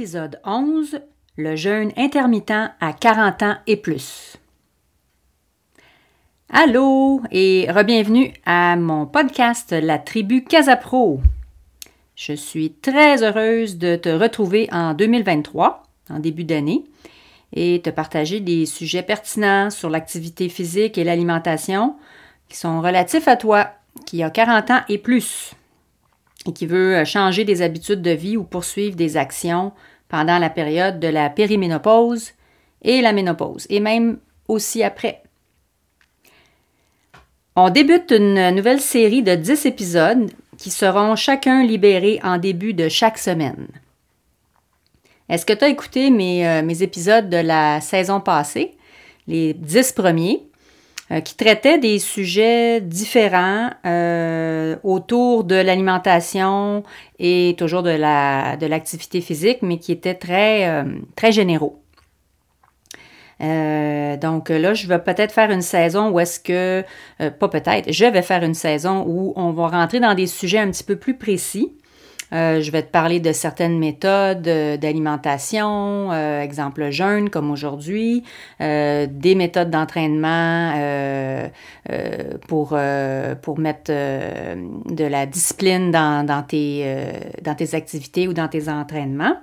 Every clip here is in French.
Épisode 11 Le jeûne intermittent à 40 ans et plus. Allô et re-bienvenue à mon podcast La tribu Casapro. Je suis très heureuse de te retrouver en 2023, en début d'année, et te partager des sujets pertinents sur l'activité physique et l'alimentation qui sont relatifs à toi, qui a 40 ans et plus, et qui veut changer des habitudes de vie ou poursuivre des actions pendant la période de la périménopause et la ménopause, et même aussi après. On débute une nouvelle série de 10 épisodes qui seront chacun libérés en début de chaque semaine. Est-ce que tu as écouté mes, euh, mes, épisodes de la saison passée, les dix premiers, euh, qui traitaient des sujets différents euh, autour de l'alimentation et toujours de l'activité la, de physique, mais qui étaient très, très généraux? Euh, donc là, je vais peut-être faire une saison où est-ce que, euh, pas peut-être, je vais faire une saison où on va rentrer dans des sujets un petit peu plus précis. Euh, je vais te parler de certaines méthodes d'alimentation, exemple jeûne comme aujourd'hui, des méthodes d'entraînement pour, pour mettre de la discipline dans, dans, tes, dans tes activités ou dans tes entraînements.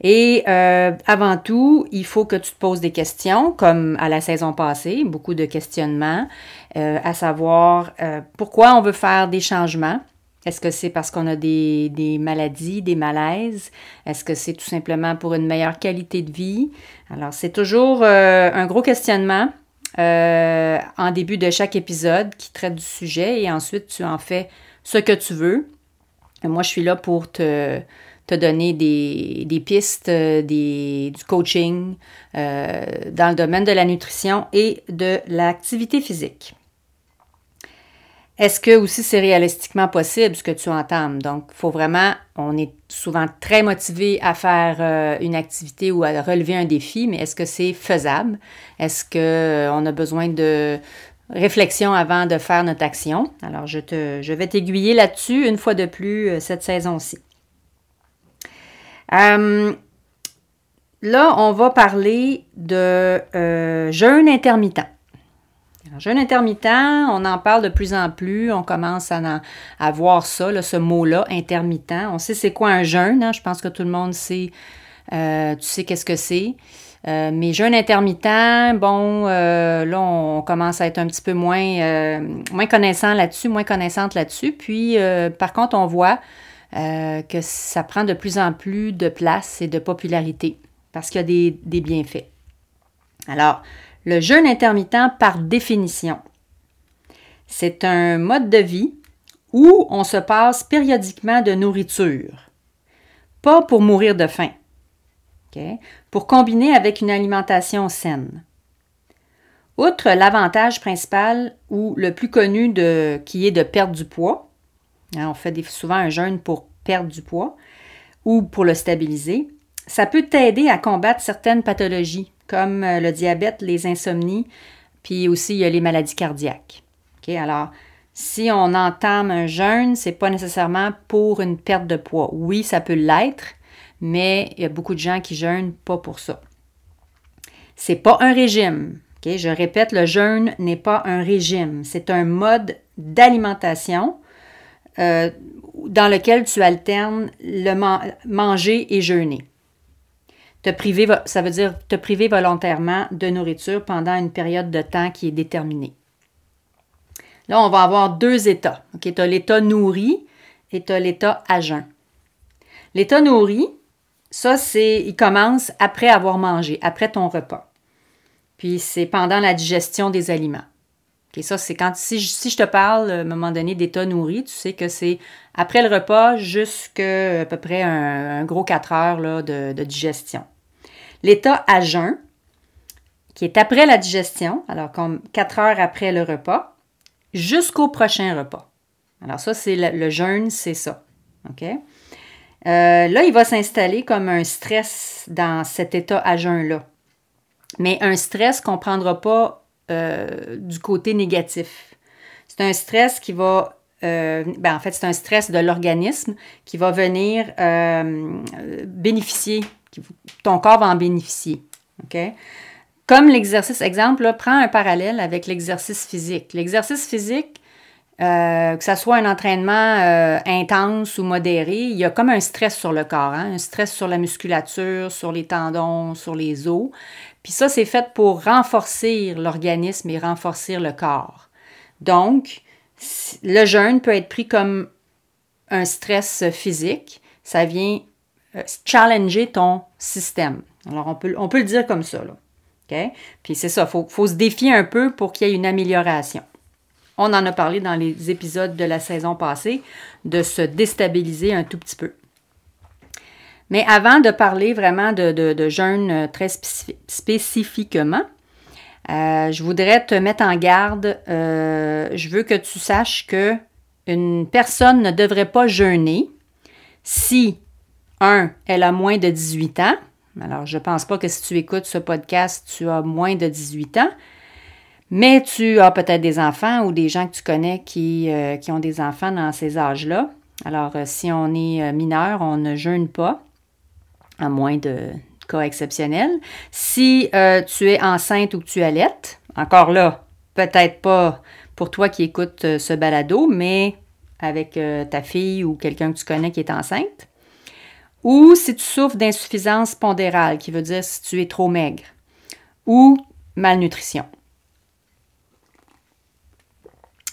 Et euh, avant tout, il faut que tu te poses des questions, comme à la saison passée, beaucoup de questionnements, euh, à savoir euh, pourquoi on veut faire des changements. Est-ce que c'est parce qu'on a des, maladies, des malaises? Est-ce que c'est tout simplement pour une meilleure qualité de vie? Alors, c'est toujours un gros questionnement en début de chaque épisode qui traite du sujet et ensuite tu en fais ce que tu veux. moi, je suis là pour te, donner des, pistes, euh, du coaching euh, dans le domaine de la nutrition et de l'activité physique. Est-ce que aussi c'est réalistiquement possible ce que tu entames? Donc, il faut vraiment, on est souvent très motivé à faire euh, une activité ou à relever un défi, mais est-ce que c'est faisable? Est-ce qu'on a besoin de réflexion avant de faire notre action? Alors, je, te, vais t'aiguiller là-dessus une fois de plus cette saison-ci. Euh, là, on va parler de euh, jeûne intermittent. Jeûne intermittent, on en parle de plus en plus, on commence à, voir ça, ce mot-là, intermittent. On sait c'est quoi un jeûne, hein? je pense que tout le monde sait, euh, tu sais qu'est-ce que c'est. mais jeûne intermittent, bon, là, on commence à être un petit peu moins, connaissant là-dessus, moins connaissante là-dessus. Puis, par contre, on voit euh, que ça prend de plus en plus de place et de popularité parce qu'il y a des, des bienfaits. Alors, le jeûne intermittent, par définition, c'est un mode de vie où on se passe périodiquement de nourriture, pas pour mourir de faim, pour combiner avec une alimentation saine. Outre l'avantage principal ou le plus connu de, qui est de perdre du poids, Hein, on fait souvent un jeûne pour perdre du poids ou pour le stabiliser. Ça peut t'aider à combattre certaines pathologies comme euh, le diabète, les insomnies, puis aussi les maladies cardiaques. Alors, si on entame un jeûne, c'est pas nécessairement pour une perte de poids. Oui, ça peut l'être, mais il y a beaucoup de gens qui jeûnent pas pour ça. C'est pas un régime. Je répète, le jeûne n'est pas un régime, c'est un mode d'alimentation euh, dans lequel tu alternes manger et jeûner. Ça veut dire te priver volontairement de nourriture pendant une période de temps qui est déterminée. Là, on va avoir deux états. Tu as l'état nourri et tu as l'état à jeun. L'état nourri, ça, c'est, il commence après avoir mangé, après ton repas. Puis c'est pendant la digestion des aliments. Ça, c'est quand si, je te parle à un moment donné d'état nourri, tu sais que c'est après le repas jusqu'à à peu près un, gros 4 heures là, de, de digestion. L'état à jeun, qui est après la digestion, alors comme 4 heures après le repas, jusqu'au prochain repas. Alors ça, c'est le, jeûne, c'est ça. OK? Euh, là, il va s'installer comme un stress dans cet état à jeun-là. Mais un stress qu'on ne prendra pas euh, du côté négatif. C'est un stress qui va euh, ben en fait, c'est un stress de l'organisme qui va venir bénéficier, ton corps va en bénéficier. Comme l'exercice, exemple, prends un parallèle avec l'exercice physique. L'exercice physique, euh, que ce soit un entraînement euh, intense ou modéré, il y a comme un stress sur le corps, hein, un stress sur la musculature, sur les tendons, sur les os. Puis ça, c'est fait pour renforcer l'organisme et renforcer le corps. Donc, le jeûne peut être pris comme un stress physique. Ça vient euh, challenger ton système. Alors, on peut, on peut le dire comme ça. Là. Puis c'est ça, il faut, se défier un peu pour qu'il y ait une amélioration. On en a parlé dans les épisodes de la saison passée, de se déstabiliser un tout petit peu. Mais avant de parler vraiment de, jeûne euh, très spécifiquement, euh, je voudrais te mettre en garde. Euh, je veux que tu saches que une personne ne devrait pas jeûner si, un, elle a moins de 18 ans, alors, je ne pense pas que si tu écoutes ce podcast, tu as moins de 18 ans, mais tu as peut-être des enfants ou des gens que tu connais qui, euh, qui ont des enfants dans ces âges-là. Alors, euh, si on est euh, mineur, on ne jeûne pas, à moins de cas exceptionnels. Si tu es enceinte ou que tu allaites, encore là, peut-être pas pour toi qui écoutes ce balado, mais avec ta fille ou quelqu'un que tu connais qui est enceinte ou si tu souffres d'insuffisance pondérale, qui veut dire si tu es trop maigre, ou malnutrition.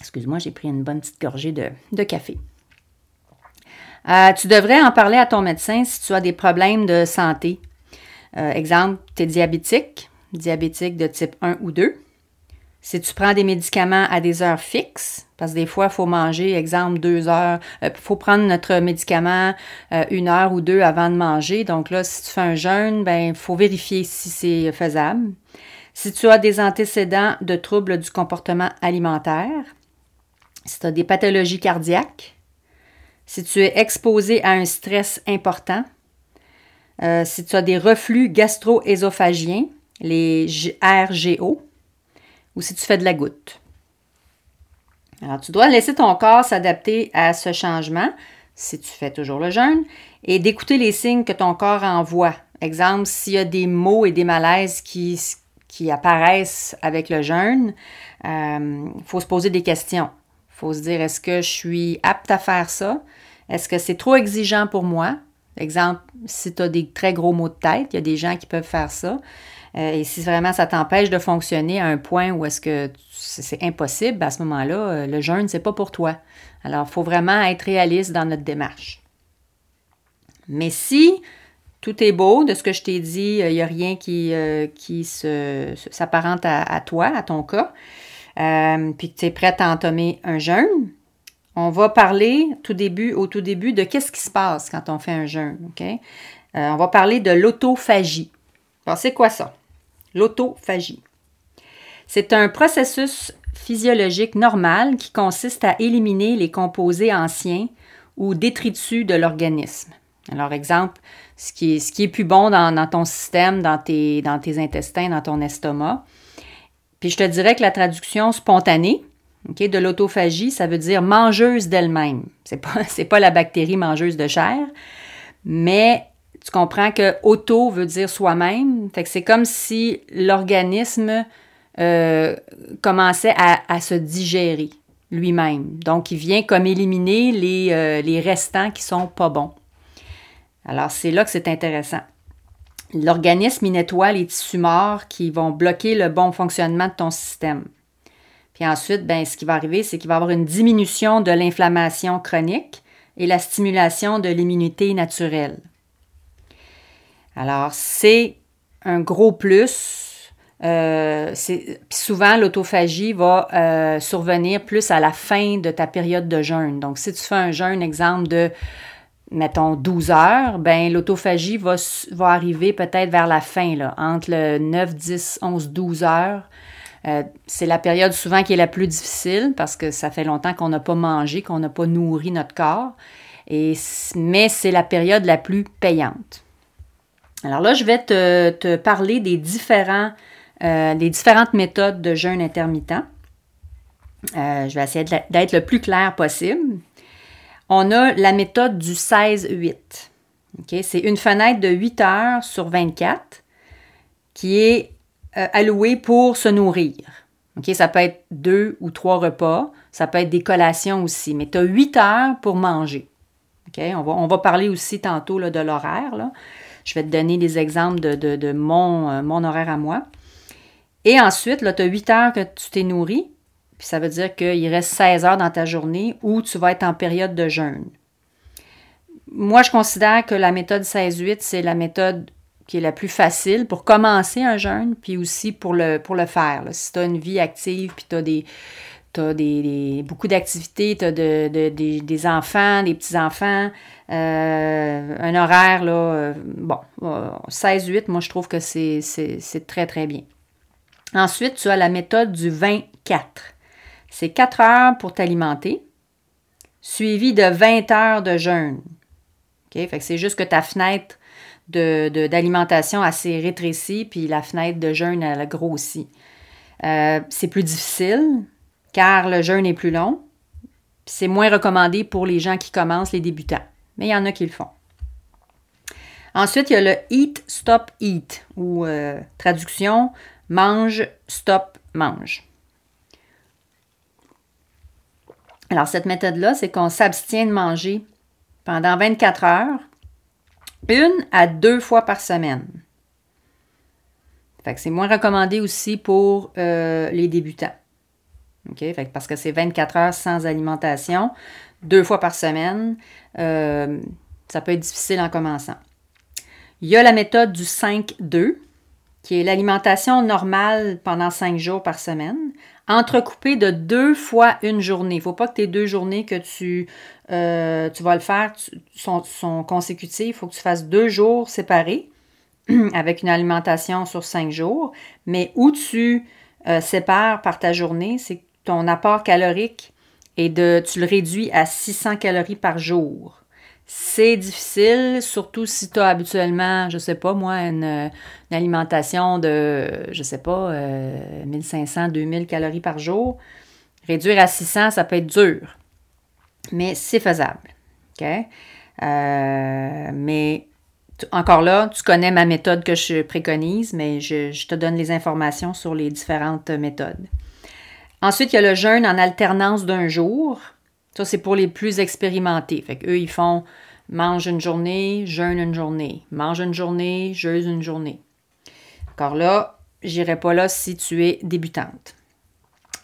Excuse-moi, j'ai pris une bonne petite gorgée de, café. Euh, tu devrais en parler à ton médecin si tu as des problèmes de santé. Euh, exemple, tu es diabétique, diabétique de type 1 ou 2. Si tu prends des médicaments à des heures fixes, parce que des fois, il faut manger, exemple, deux heures, il euh, faut prendre notre médicament une heure ou deux avant de manger. Donc là, si tu fais un jeûne, ben, il faut vérifier si c'est faisable. Si tu as des antécédents de troubles du comportement alimentaire, si tu as des pathologies cardiaques, si tu es exposé à un stress important, euh, si tu as des reflux gastro-ésophagiens, les RGO, ou si tu fais de la goutte. Alors, tu dois laisser ton corps s'adapter à ce changement, si tu fais toujours le jeûne, et d'écouter les signes que ton corps envoie. Exemple, s'il y a des maux et des malaises qui, qui apparaissent avec le jeûne, il euh, faut se poser des questions. Faut se dire, est-ce que je suis apte à faire ça? Est-ce que c'est trop exigeant pour moi? Exemple, si tu as des très gros maux de tête, il y a des gens qui peuvent faire ça. Euh, et si vraiment ça t'empêche de fonctionner à un point où est-ce que c'est impossible, à ce moment-là, euh, le jeûne, c'est pas pour toi. Alors, il faut vraiment être réaliste dans notre démarche. Mais si tout est beau, de ce que je t'ai dit, il n'y a rien qui, euh, qui s'apparente à, toi, à ton cas, puis que tu es prête à entamer un jeûne, on va parler au tout début de qu'est-ce qui se passe quand on fait un jeûne. on va parler de l'autophagie. Alors, c'est quoi ça? L'autophagie. C'est un processus physiologique normal qui consiste à éliminer les composés anciens ou détritus de l'organisme. Alors, exemple, ce qui est, plus bon dans, ton système, dans tes intestins, dans ton estomac. Puis je te dirais que la traduction spontanée de l'autophagie, ça veut dire mangeuse d'elle-même. Ce n'est pas, pas la bactérie mangeuse de chair, mais tu comprends que auto veut dire soi-même. C'est comme si l'organisme euh, commençait à, se digérer lui-même. Donc, il vient comme éliminer les, euh, les restants qui sont pas bons. Alors, c'est là que c'est intéressant. L'organisme, nettoie les tissus morts qui vont bloquer le bon fonctionnement de ton système. Puis ensuite, ben, ce qui va arriver, c'est qu'il va y avoir une diminution de l'inflammation chronique et la stimulation de l'immunité naturelle. Alors, c'est un gros plus souvent, l'autophagie va survenir plus à la fin de ta période de jeûne. Donc, si tu fais un jeûne, exemple de mettons 12 heures, ben l'autophagie va, va arriver peut-être vers la fin, là, entre le 9, 10, 11, 12 heures. Euh, c'est la période souvent qui est la plus difficile parce que ça fait longtemps qu'on n'a pas mangé, qu'on n'a pas nourri notre corps. Et, mais c'est la période la plus payante. Alors là, je vais te, parler des, différents, euh, des différentes méthodes de jeûne intermittent. Euh, je vais essayer d'être le plus clair possible on a la méthode du 16-8. C'est une fenêtre de 8 heures sur 24 qui est euh, allouée pour se nourrir. Ça peut être deux ou trois repas, ça peut être des collations aussi, mais tu as 8 heures pour manger. On, va, on, va, parler aussi tantôt là, de l'horaire. Je vais te donner des exemples de, mon, euh, mon, horaire à moi. Et ensuite, tu as 8 heures que tu t'es nourri, puis ça veut dire qu'il reste 16 heures dans ta journée où tu vas être en période de jeûne. Moi, je considère que la méthode 16-8, c'est la méthode qui est la plus facile pour commencer un jeûne, puis aussi pour le, faire. Si tu as une vie active, puis tu as beaucoup d'activités, tu as des enfants, des petits-enfants, euh, un horaire, là, euh, bon, 16-8, euh, moi, je trouve que c'est très, très bien. Ensuite, tu as la méthode du 24. C'est 4 heures pour t'alimenter, suivi de 20 heures de jeûne. Que c'est juste que ta fenêtre d'alimentation de, assez rétrécie, puis la fenêtre de jeûne, elle a grossi. Euh, c'est plus difficile, car le jeûne est plus long. C'est moins recommandé pour les gens qui commencent, les débutants. Mais il y en a qui le font. Ensuite, il y a le Eat, Stop, Eat, ou euh, traduction, mange, stop, mange. Alors, cette méthode-là, c'est qu'on s'abstient de manger pendant 24 heures, une à deux fois par semaine. Fait que c'est moins recommandé aussi pour euh, les débutants. Parce que c'est 24 heures sans alimentation, deux fois par semaine. Euh, ça peut être difficile en commençant. Il y a la méthode du 5-2, qui est l'alimentation normale pendant cinq jours par semaine, entrecoupée de deux fois une journée. Il ne faut pas que tes deux journées que tu, euh, vas le faire sont, sont, consécutives. Il faut que tu fasses deux jours séparés avec une alimentation sur cinq jours. Mais où tu euh, sépares par ta journée, c'est ton apport calorique et de, tu le réduis à 600 calories par jour. C'est difficile, surtout si tu as habituellement, je sais pas moi, une, alimentation de, je sais pas, 1500, euh, 2000 calories par jour. Réduire à 600, ça peut être dur, mais c'est faisable. OK? Euh, mais encore là, tu connais ma méthode que je préconise, mais je, te donne les informations sur les différentes méthodes. Ensuite, il y a le jeûne en alternance d'un jour. Ça, c'est pour les plus expérimentés. Fait qu'eux, ils font mange une journée, jeûne une journée. Mange une journée, jeûne une journée. Encore là, j'irai pas là si tu es débutante.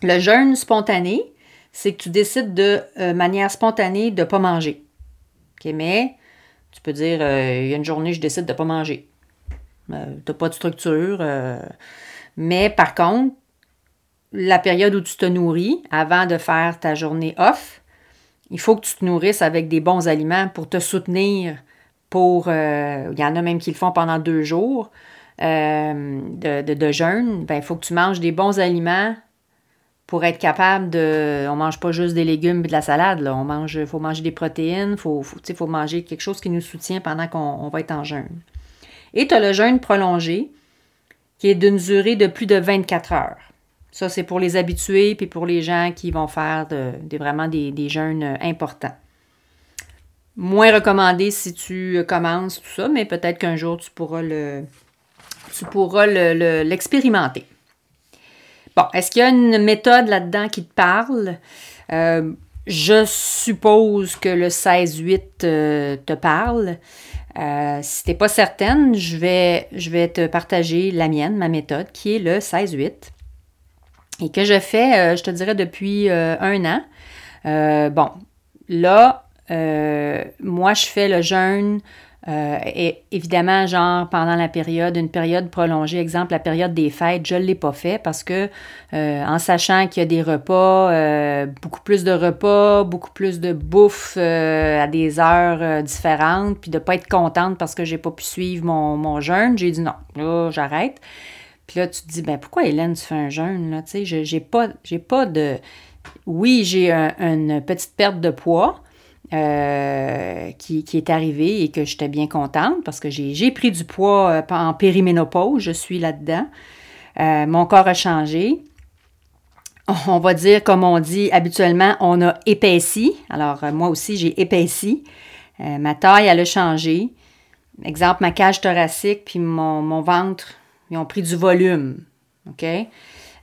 Le jeûne spontané, c'est que tu décides de euh, manière spontanée de ne pas manger. mais tu peux dire, euh, il y a une journée, je décide de ne pas manger. Euh, tu n'as pas de structure. mais par contre, la période où tu te nourris avant de faire ta journée off, il faut que tu te nourrisses avec des bons aliments pour te soutenir pour... Euh, il y en a même qui le font pendant deux jours euh, de, jeûne. Ben, il faut que tu manges des bons aliments pour être capable de... On mange pas juste des légumes et de la salade. Là. On mange, il faut manger des protéines, il faut, faut, manger quelque chose qui nous soutient pendant qu'on va être en jeûne. Et tu as le jeûne prolongé qui est d'une durée de plus de 24 heures. Ça, c'est pour les habitués puis pour les gens qui vont faire vraiment des, jeûnes euh, importants. Moins recommandé si tu euh, commences tout ça, mais peut-être qu'un jour tu pourras le l'expérimenter. bon, est-ce qu'il y a une méthode là-dedans qui te parle? Euh, je suppose que le 16-8 te parle. si tu n'es pas certaine, je vais, je vais te partager la mienne, ma méthode, qui est le 16-8 et que je fais, euh, je te dirais, depuis euh, un an. Euh, bon, là, moi, je fais le jeûne et évidemment, genre pendant la période, une période prolongée, exemple la période des fêtes, je ne l'ai pas fait parce que en sachant qu'il y a des repas, beaucoup plus de repas, beaucoup plus de bouffe à des heures différentes, puis de ne pas être contente parce que j'ai pas pu suivre mon, mon jeûne, j'ai dit non, là j'arrête. Puis là, tu te dis, ben pourquoi Hélène, tu fais un jeûne? Là? Tu sais, j'ai pas, pas de. Oui, j'ai une petite perte de poids, euh, qui, est arrivé et que j'étais bien contente parce que j'ai pris du poids euh, en périménopause, je suis là-dedans. Euh, mon corps a changé. On va dire, comme on dit habituellement, on a épaissi. Alors, moi aussi, j'ai épaissi. ma taille, elle a changé. Exemple, ma cage thoracique puis mon, ventre, ils ont pris du volume. OK?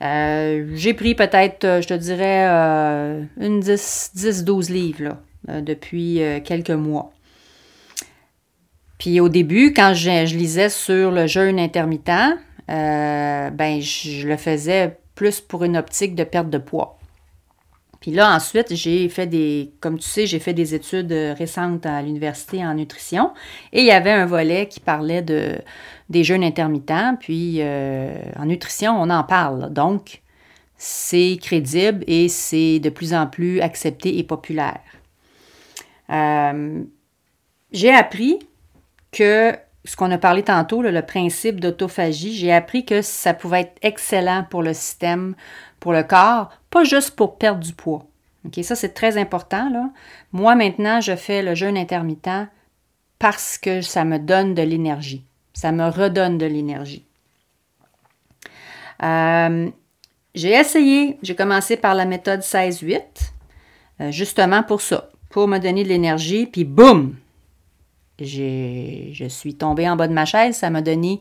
j'ai pris peut-être, je te dirais, une 10-12 livres. Euh, depuis euh, quelques mois. Puis au début, quand je, lisais sur le jeûne intermittent, euh, ben je le faisais plus pour une optique de perte de poids. Puis là, ensuite, j'ai fait des, comme tu sais, j'ai fait des études récentes à l'université en nutrition et il y avait un volet qui parlait de, des jeûnes intermittents. Puis en nutrition, on en parle. Donc, c'est crédible et c'est de plus en plus accepté et populaire. Euh, j'ai appris que ce qu'on a parlé tantôt, le principe d'autophagie, j'ai appris que ça pouvait être excellent pour le système, pour le corps, pas juste pour perdre du poids. Ça, c'est très important. Là. Moi, maintenant, je fais le jeûne intermittent parce que ça me donne de l'énergie. Ça me redonne de l'énergie. Euh, j'ai essayé, j'ai commencé par la méthode 16-8, euh, justement pour ça, pour me donner de l'énergie, puis boum! Je suis tombée en bas de ma chaise, ça m'a donné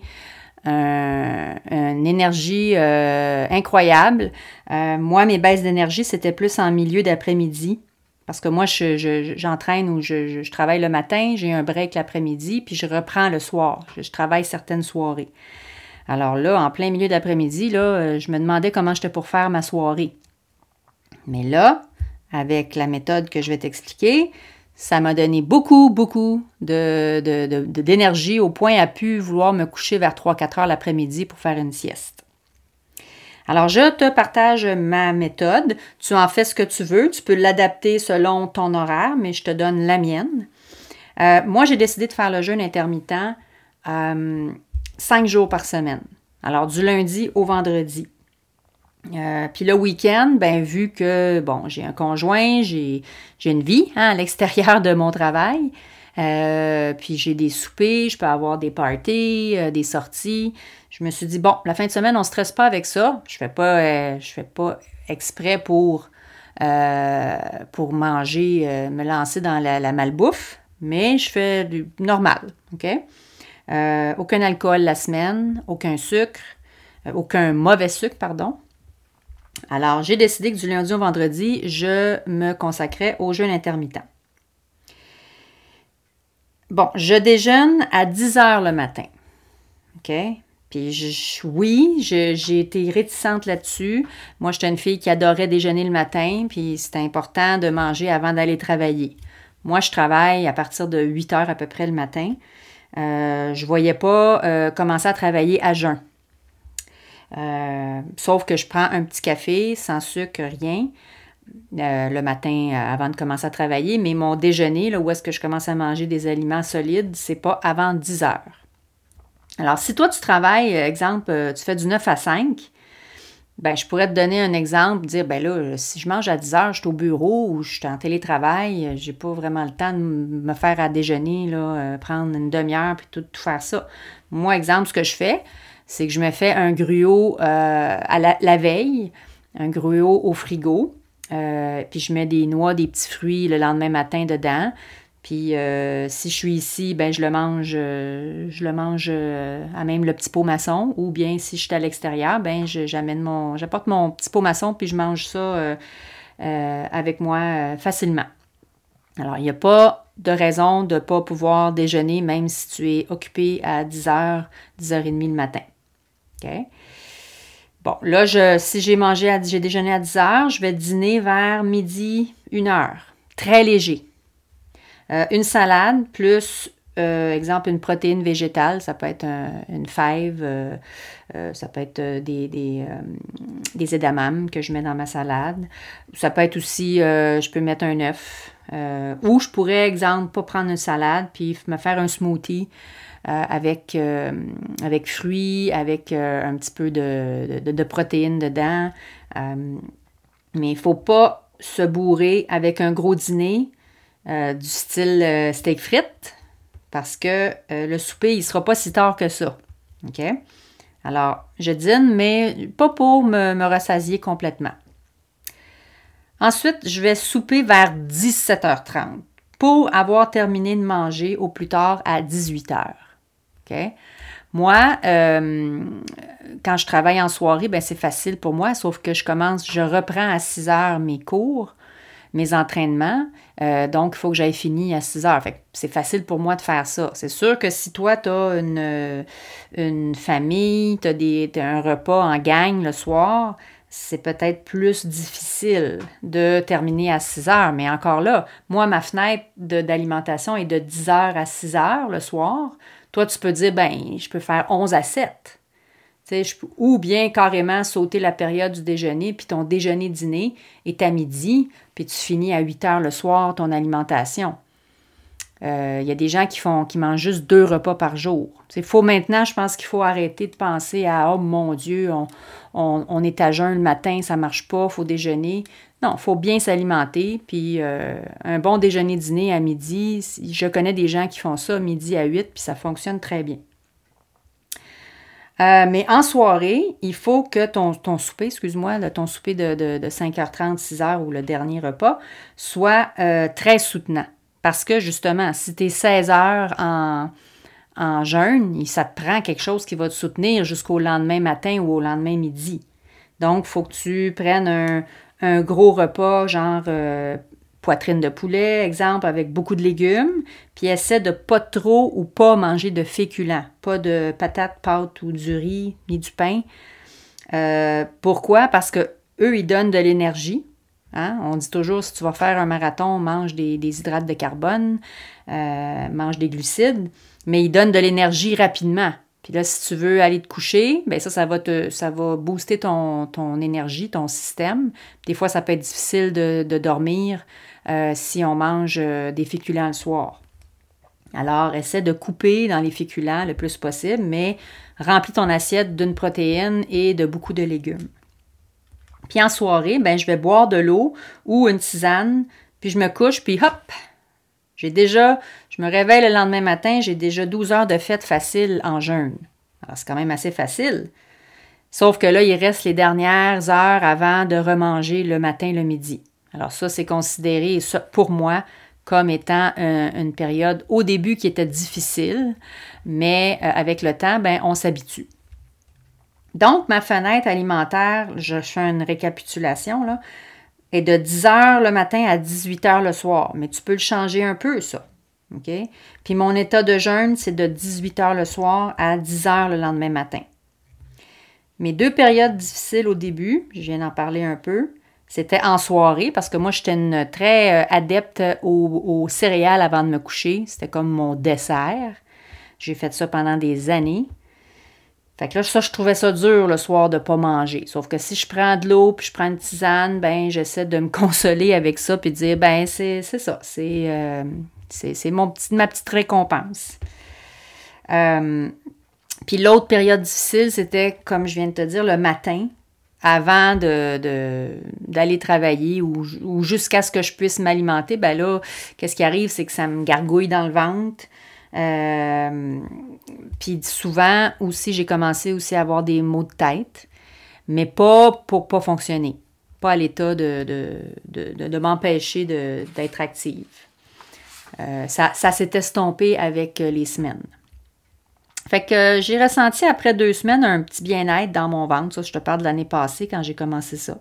une énergie euh, incroyable. Euh, moi, mes baisses d'énergie, c'était plus en milieu d'après-midi. Parce que moi, j'entraîne ou je, travaille le matin, j'ai un break l'après-midi, puis je reprends le soir. Je, travaille certaines soirées. Alors là, en plein milieu d'après-midi, euh, je me demandais comment j'étais pour faire ma soirée. Mais là, avec la méthode que je vais t'expliquer, ça m'a donné beaucoup, beaucoup d'énergie de, au point à pu vouloir me coucher vers 3-4 heures l'après-midi pour faire une sieste. Alors, je te partage ma méthode. Tu en fais ce que tu veux. Tu peux l'adapter selon ton horaire, mais je te donne la mienne. Euh, moi, j'ai décidé de faire le jeûne intermittent euh, cinq jours par semaine. Alors, du lundi au vendredi. Euh, puis le week-end, ben vu que bon, j'ai un conjoint, j'ai, une vie hein, à l'extérieur de mon travail, euh, puis j'ai des soupers, je peux avoir des parties, euh, des sorties. Je me suis dit bon, la fin de semaine, on ne stresse pas avec ça. Je fais pas, je fais pas exprès pour pour manger, me lancer dans la, la, malbouffe, mais je fais du normal, ok? aucun alcool la semaine, aucun sucre, aucun mauvais sucre, pardon. Alors, j'ai décidé que du lundi au vendredi, je me consacrais au jeûne intermittent. Bon, je déjeune à 10 heures le matin. OK? Puis je, oui, j'ai été réticente là-dessus. Moi, j'étais une fille qui adorait déjeuner le matin, puis c'était important de manger avant d'aller travailler. Moi, je travaille à partir de 8 heures à peu près le matin. Euh, je ne voyais pas euh, commencer à travailler à jeun. Euh, sauf que je prends un petit café sans sucre, rien. Euh, le matin euh, avant de commencer à travailler, mais mon déjeuner, là, où est-ce que je commence à manger des aliments solides, c'est pas avant 10 heures. Alors, si toi, tu travailles, exemple, tu fais du 9 à 5, ben, je pourrais te donner un exemple, dire, ben là, si je mange à 10 heures, je suis au bureau ou je suis en télétravail, j'ai pas vraiment le temps de me faire à déjeuner, là, prendre une demi-heure puis tout, tout, faire ça. Moi, exemple, ce que je fais, c'est que je me fais un gruau euh, à la, veille, un gruau au frigo, euh, puis je mets des noix, des petits fruits le lendemain matin dedans. Puis euh, si je suis ici, ben je le mange, je le mange à même le petit pot maçon. Ou bien si je suis à l'extérieur, ben j'amène mon, j'apporte mon petit pot maçon puis je mange ça avec moi facilement. Alors il n'y a pas de raison de ne pas pouvoir déjeuner même si tu es occupé à 10h, 10h30 le matin. OK? Bon, là, si j'ai mangé, à, j'ai déjeuné à 10 heures, je vais dîner vers midi, 1 heure. Très léger. Euh, une salade plus euh, exemple, une protéine végétale, ça peut être une fève, euh, ça peut être des, des, edamames que je mets dans ma salade. Ça peut être aussi, je peux mettre un œuf. ou je pourrais, exemple, pas prendre une salade, puis me faire un smoothie avec, avec fruits, avec un petit peu de, de, protéines dedans. mais il ne faut pas se bourrer avec un gros dîner du style steak frites parce que euh, le souper, il ne sera pas si tard que ça. OK? Alors, je dîne, mais pas pour me, me rassasier complètement. Ensuite, je vais souper vers 17h30 pour avoir terminé de manger au plus tard à 18h. Moi, euh, quand je travaille en soirée, ben c'est facile pour moi, sauf que je commence, je reprends à 6 h mes cours mes entraînements. Euh, donc, il faut que j'aille fini à 6 heures. c'est facile pour moi de faire ça. C'est sûr que si toi, tu as une, une famille, tu as, un repas en gang le soir, c'est peut-être plus difficile de terminer à 6 heures. Mais encore là, moi, ma fenêtre d'alimentation est de 10 heures à 6 heures le soir. Toi, tu peux dire, ben, je peux faire 11 à 7 ou bien carrément sauter la période du déjeuner, puis ton déjeuner-dîner est à midi, puis tu finis à 8 heures le soir ton alimentation. Il euh, y a des gens qui font qui mangent juste deux repas par jour. Il faut maintenant, je pense qu'il faut arrêter de penser à Oh mon Dieu, on, est à jeun le matin, ça marche pas, il faut déjeuner. Non, il faut bien s'alimenter. Puis euh, un bon déjeuner-dîner à midi, je connais des gens qui font ça midi à 8, puis ça fonctionne très bien. Euh, mais en soirée, il faut que ton, ton souper, excuse-moi, ton souper de, de, 5h30, 6h ou le dernier repas soit euh, très soutenant. Parce que justement, si tu es 16 heures en, en jeûne, ça te prend quelque chose qui va te soutenir jusqu'au lendemain matin ou au lendemain midi. Donc, il faut que tu prennes un, un gros repas, genre euh, poitrine de poulet, exemple, avec beaucoup de légumes, puis essaie de pas trop ou pas manger de féculents, pas de patates, pâtes ou du riz, ni du pain. Euh, pourquoi? Parce que eux, ils donnent de l'énergie. Hein? On dit toujours, si tu vas faire un marathon, mange des, hydrates de carbone, euh, mange des glucides, mais ils donnent de l'énergie rapidement. Puis là, si tu veux aller te coucher, bien ça, ça va, te, ça va booster ton, énergie, ton système. Des fois, ça peut être difficile de, de dormir euh, si on mange euh, des féculents le soir. Alors, essaie de couper dans les féculents le plus possible, mais remplis ton assiette d'une protéine et de beaucoup de légumes. Puis en soirée, ben, je vais boire de l'eau ou une tisane, puis je me couche, puis hop, j'ai déjà, je me réveille le lendemain matin, j'ai déjà 12 heures de fête facile en jeûne. Alors, c'est quand même assez facile. Sauf que là, il reste les dernières heures avant de remanger le matin, le midi. Alors ça, c'est considéré, pour moi, comme étant une période au début qui était difficile, mais euh, avec le temps, ben, on s'habitue. Donc, ma fenêtre alimentaire, je fais une récapitulation, là, est de 10 heures le matin à 18 heures le soir. Mais tu peux le changer un peu, ça. Puis mon état de jeûne, c'est de 18 heures le soir à 10 heures le lendemain matin. Mes deux périodes difficiles au début, je viens d'en parler un peu, c'était en soirée parce que moi, j'étais une très euh, adepte aux, céréales avant de me coucher. C'était comme mon dessert. J'ai fait ça pendant des années. Fait que là, ça, je trouvais ça dur le soir de pas manger. Sauf que si je prends de l'eau puis je prends une tisane, ben j'essaie de me consoler avec ça puis de dire ben c'est ça, c'est euh, c'est mon petit, ma petite récompense. Euh, puis l'autre période difficile, c'était, comme je viens de te dire, le matin avant de, d'aller travailler ou, jusqu'à ce que je puisse m'alimenter, ben là, qu'est-ce qui arrive, c'est que ça me gargouille dans le ventre. Euh, puis souvent aussi, j'ai commencé aussi à avoir des maux de tête, mais pas pour pas fonctionner, pas à l'état de, de, m'empêcher d'être active. Euh, ça, ça s'est estompé avec les semaines. Fait que euh, j'ai ressenti après deux semaines un petit bien-être dans mon ventre. Ça, je te parle de l'année passée quand j'ai commencé ça.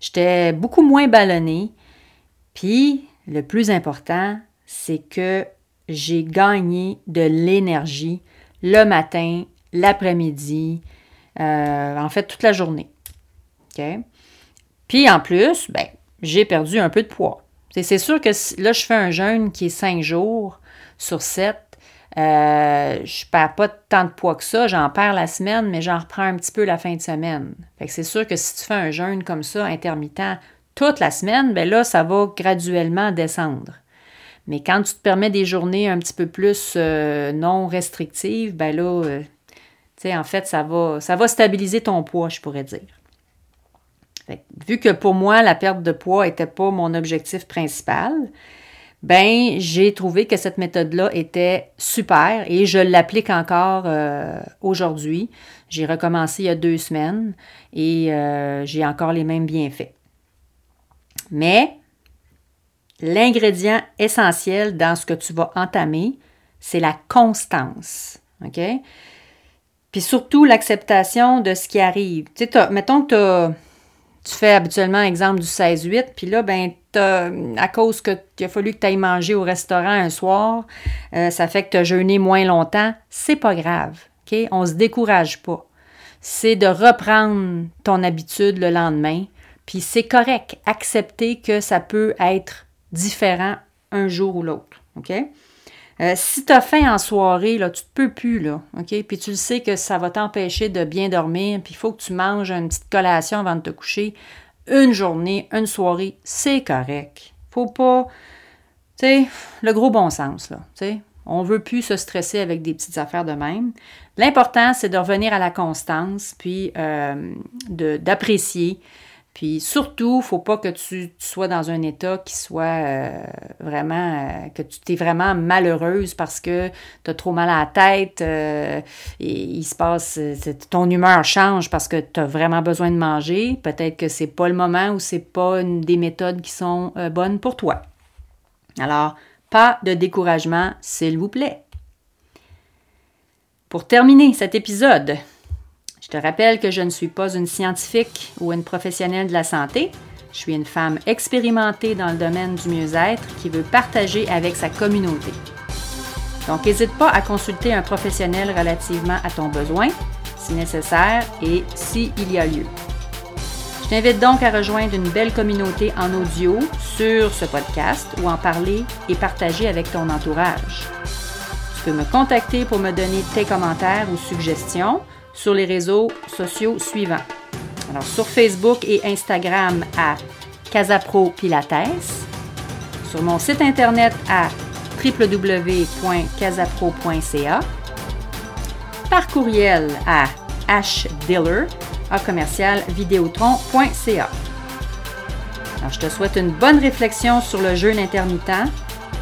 J'étais beaucoup moins ballonnée. Puis, le plus important, c'est que j'ai gagné de l'énergie le matin, l'après-midi, euh, en fait toute la journée. Puis en plus, ben, j'ai perdu un peu de poids. C'est sûr que là, je fais un jeûne qui est cinq jours sur sept. euh, je perds pas tant de poids que ça, j'en perds la semaine, mais j'en reprends un petit peu la fin de semaine. Fait que c'est sûr que si tu fais un jeûne comme ça, intermittent, toute la semaine, ben là, ça va graduellement descendre. Mais quand tu te permets des journées un petit peu plus euh, non restrictives, ben là, euh, tu sais, en fait, ça va, ça va stabiliser ton poids, je pourrais dire. vu que pour moi, la perte de poids n'était pas mon objectif principal, ben j'ai trouvé que cette méthode-là était super et je l'applique encore euh, aujourd'hui. J'ai recommencé il y a deux semaines et j'ai encore les mêmes bienfaits. Mais l'ingrédient essentiel dans ce que tu vas entamer, c'est la constance. OK? Puis surtout l'acceptation de ce qui arrive. Tu sais, mettons que tu fais habituellement exemple du 16-8, puis là, ben, à cause qu'il a fallu que tu ailles manger au restaurant un soir, euh, ça fait que tu as jeûné moins longtemps, c'est pas grave. OK? On se décourage pas. C'est de reprendre ton habitude le lendemain, puis c'est correct. Accepter que ça peut être différent un jour ou l'autre. OK? Euh, si tu as faim en soirée, là, tu ne peux plus, là, OK? Puis tu le sais que ça va t'empêcher de bien dormir, puis il faut que tu manges une petite collation avant de te coucher. Une journée, une soirée, c'est correct. Faut pas, tu sais, le gros bon sens, là, tu sais. On ne veut plus se stresser avec des petites affaires de même. L'important, c'est de revenir à la constance, puis euh, d'apprécier puis surtout, il ne faut pas que tu, sois dans un état qui soit euh, vraiment, euh, que tu t'es vraiment malheureuse parce que tu as trop mal à la tête, euh, et il se passe, ton humeur change parce que tu as vraiment besoin de manger. Peut-être que c'est pas le moment ou c'est pas une des méthodes qui sont bonnes pour toi. Alors, pas de découragement, s'il vous plaît. Pour terminer cet épisode, je te rappelle que je ne suis pas une scientifique ou une professionnelle de la santé. Je suis une femme expérimentée dans le domaine du mieux-être qui veut partager avec sa communauté. Donc, n'hésite pas à consulter un professionnel relativement à ton besoin, si nécessaire et s'il y a lieu. Je t'invite donc à rejoindre une belle communauté en audio sur ce podcast ou en parler et partager avec ton entourage. Tu peux me contacter pour me donner tes commentaires ou suggestions sur les réseaux sociaux suivants. Alors, sur Facebook et Instagram à Casapro Pilates, sur mon site internet à www.casapro.ca, par courriel à hdiller à commercial vidéotron.ca. Alors, je te souhaite une bonne réflexion sur le jeûne intermittent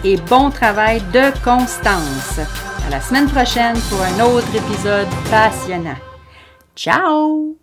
et bon travail de constance. La semaine prochaine pour un autre épisode passionnant. Ciao